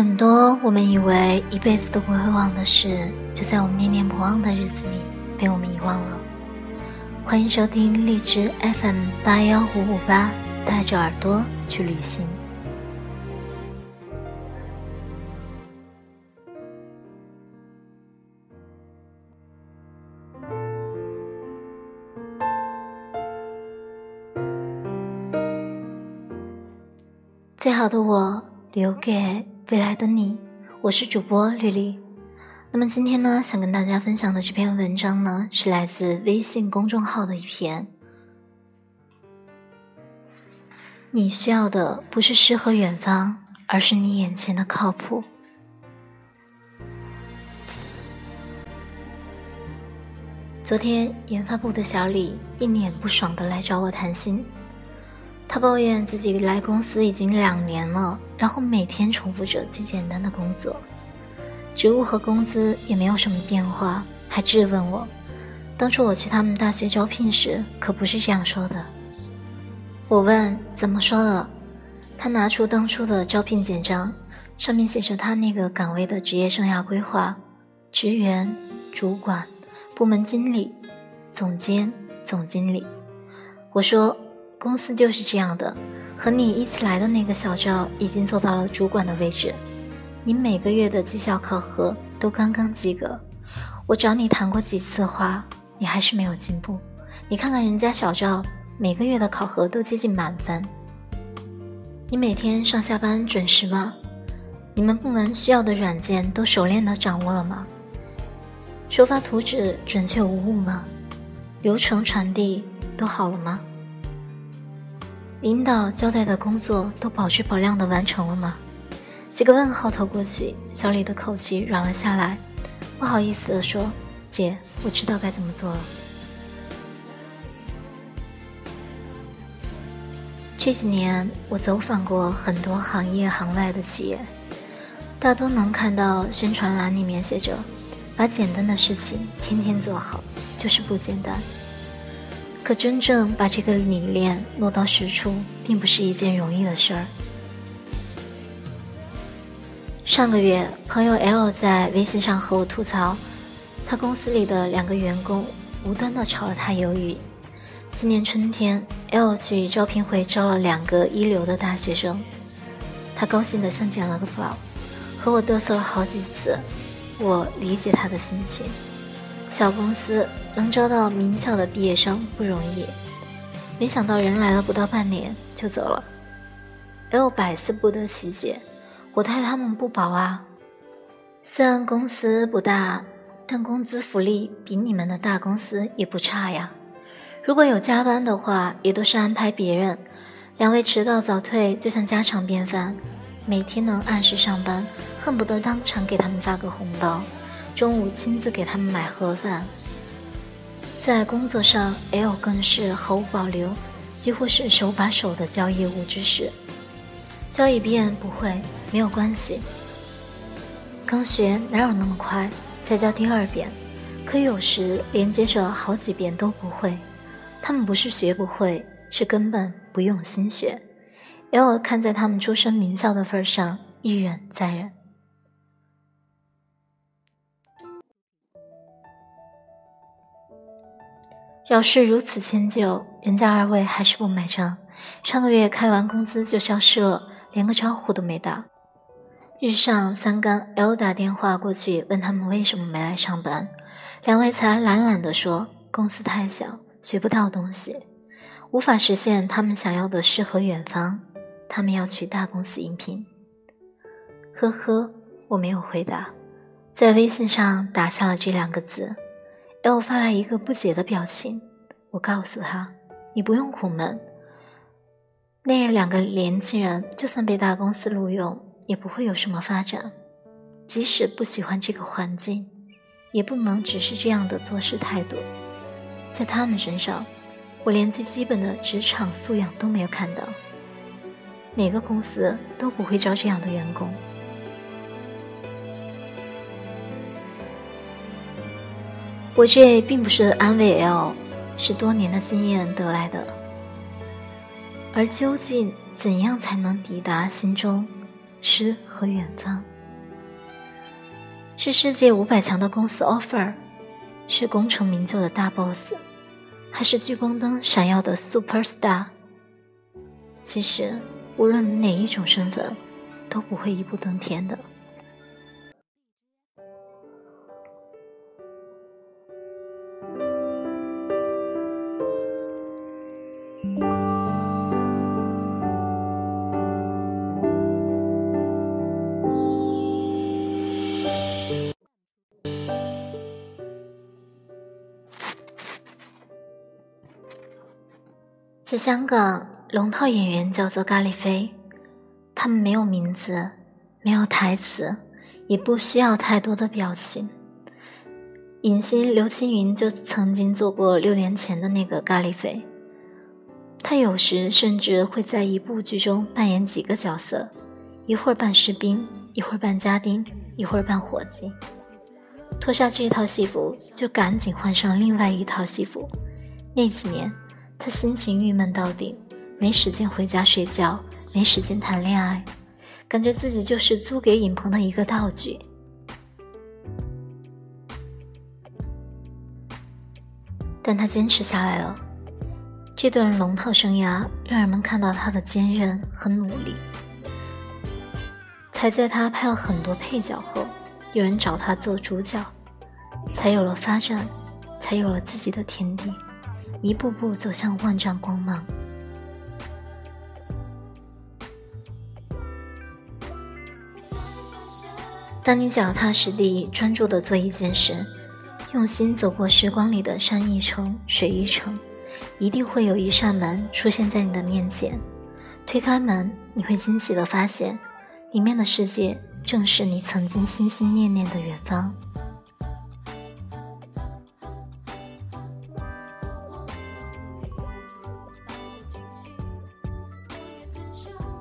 很多我们以为一辈子都不会忘的事，就在我们念念不忘的日子里被我们遗忘了。欢迎收听荔枝 FM 八幺五五八，带着耳朵去旅行。最好的我留给。未来的你，我是主播绿丽。那么今天呢，想跟大家分享的这篇文章呢，是来自微信公众号的一篇。你需要的不是诗和远方，而是你眼前的靠谱。昨天研发部的小李一脸不爽的来找我谈心。他抱怨自己来公司已经两年了，然后每天重复着最简单的工作，职务和工资也没有什么变化，还质问我：当初我去他们大学招聘时可不是这样说的。我问怎么说的，他拿出当初的招聘简章，上面写着他那个岗位的职业生涯规划：职员、主管、部门经理、总监、总经理。我说。公司就是这样的，和你一起来的那个小赵已经做到了主管的位置，你每个月的绩效考核都刚刚及格。我找你谈过几次话，你还是没有进步。你看看人家小赵，每个月的考核都接近满分。你每天上下班准时吗？你们部门需要的软件都熟练的掌握了吗？收发图纸准确无误吗？流程传递都好了吗？领导交代的工作都保质保量的完成了吗？几个问号投过去，小李的口气软了下来，不好意思地说：“姐，我知道该怎么做了。”这几年我走访过很多行业行外的企业，大多能看到宣传栏里面写着：“把简单的事情天天做好，就是不简单。”可真正把这个理念落到实处，并不是一件容易的事儿。上个月，朋友 L 在微信上和我吐槽，他公司里的两个员工无端的炒了他鱿鱼。今年春天，L 去招聘会招了两个一流的大学生，他高兴的像捡了个宝，和我嘚瑟了好几次。我理解他的心情。小公司能招到名校的毕业生不容易，没想到人来了不到半年就走了。L 百思不得其解，我待他们不薄啊。虽然公司不大，但工资福利比你们的大公司也不差呀。如果有加班的话，也都是安排别人。两位迟到早退就像家常便饭，每天能按时上班，恨不得当场给他们发个红包。中午亲自给他们买盒饭。在工作上，L 更是毫无保留，几乎是手把手的教业务知识。教一遍不会没有关系，刚学哪有那么快？再教第二遍，可有时连接着好几遍都不会。他们不是学不会，是根本不用心学。L 看在他们出身名校的份上，一忍再忍。表示如此迁就，人家二位还是不买账。上个月开完工资就消失了，连个招呼都没打。日上三竿，L 打电话过去问他们为什么没来上班，两位才懒懒地说公司太小，学不到东西，无法实现他们想要的诗和远方，他们要去大公司应聘。呵呵，我没有回答，在微信上打下了这两个字。L 发来一个不解的表情，我告诉他：“你不用苦闷，那两个年轻人就算被大公司录用，也不会有什么发展。即使不喜欢这个环境，也不能只是这样的做事态度。在他们身上，我连最基本的职场素养都没有看到。哪个公司都不会招这样的员工。”我这并不是安慰 L，是多年的经验得来的。而究竟怎样才能抵达心中诗和远方。是世界五百强的公司 offer，是功成名就的大 boss，还是聚光灯闪耀的 super star？其实，无论哪一种身份，都不会一步登天的。在香港，龙套演员叫做咖喱飞，他们没有名字，没有台词，也不需要太多的表情。影星刘青云就曾经做过六年前的那个咖喱飞，他有时甚至会在一部剧中扮演几个角色，一会儿扮士兵，一会儿扮家丁，一会儿扮伙计。脱下这套戏服，就赶紧换上另外一套戏服。那几年。他心情郁闷到顶，没时间回家睡觉，没时间谈恋爱，感觉自己就是租给尹鹏的一个道具。但他坚持下来了。这段龙套生涯让人们看到他的坚韧和努力。才在他拍了很多配角后，有人找他做主角，才有了发展，才有了自己的天地。一步步走向万丈光芒。当你脚踏实地、专注的做一件事，用心走过时光里的山一程、水一程，一定会有一扇门出现在你的面前。推开门，你会惊奇的发现，里面的世界正是你曾经心心念念的远方。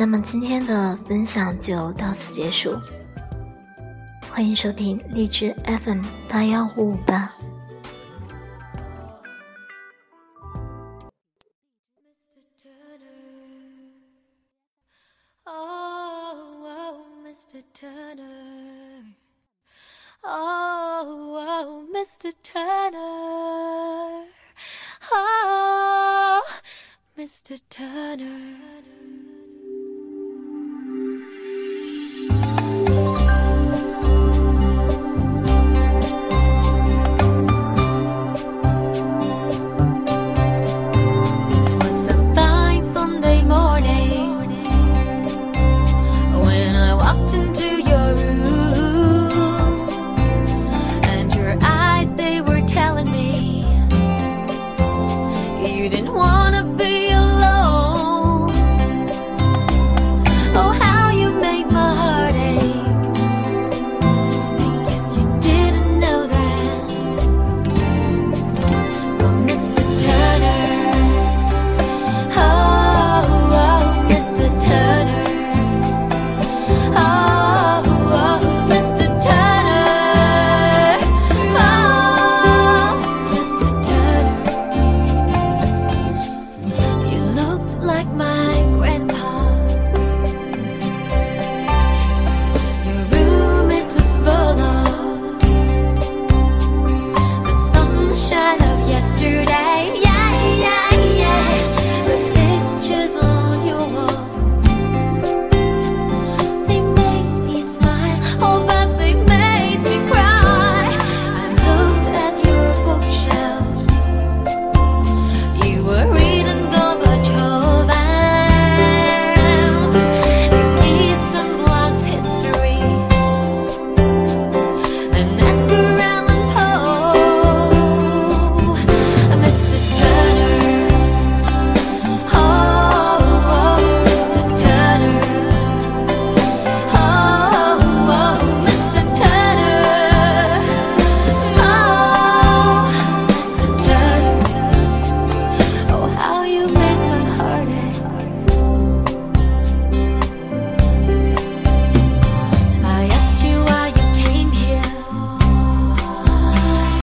那么今天的分享就到此结束，欢迎收听荔枝 FM 八幺五五八。Mr. Turner.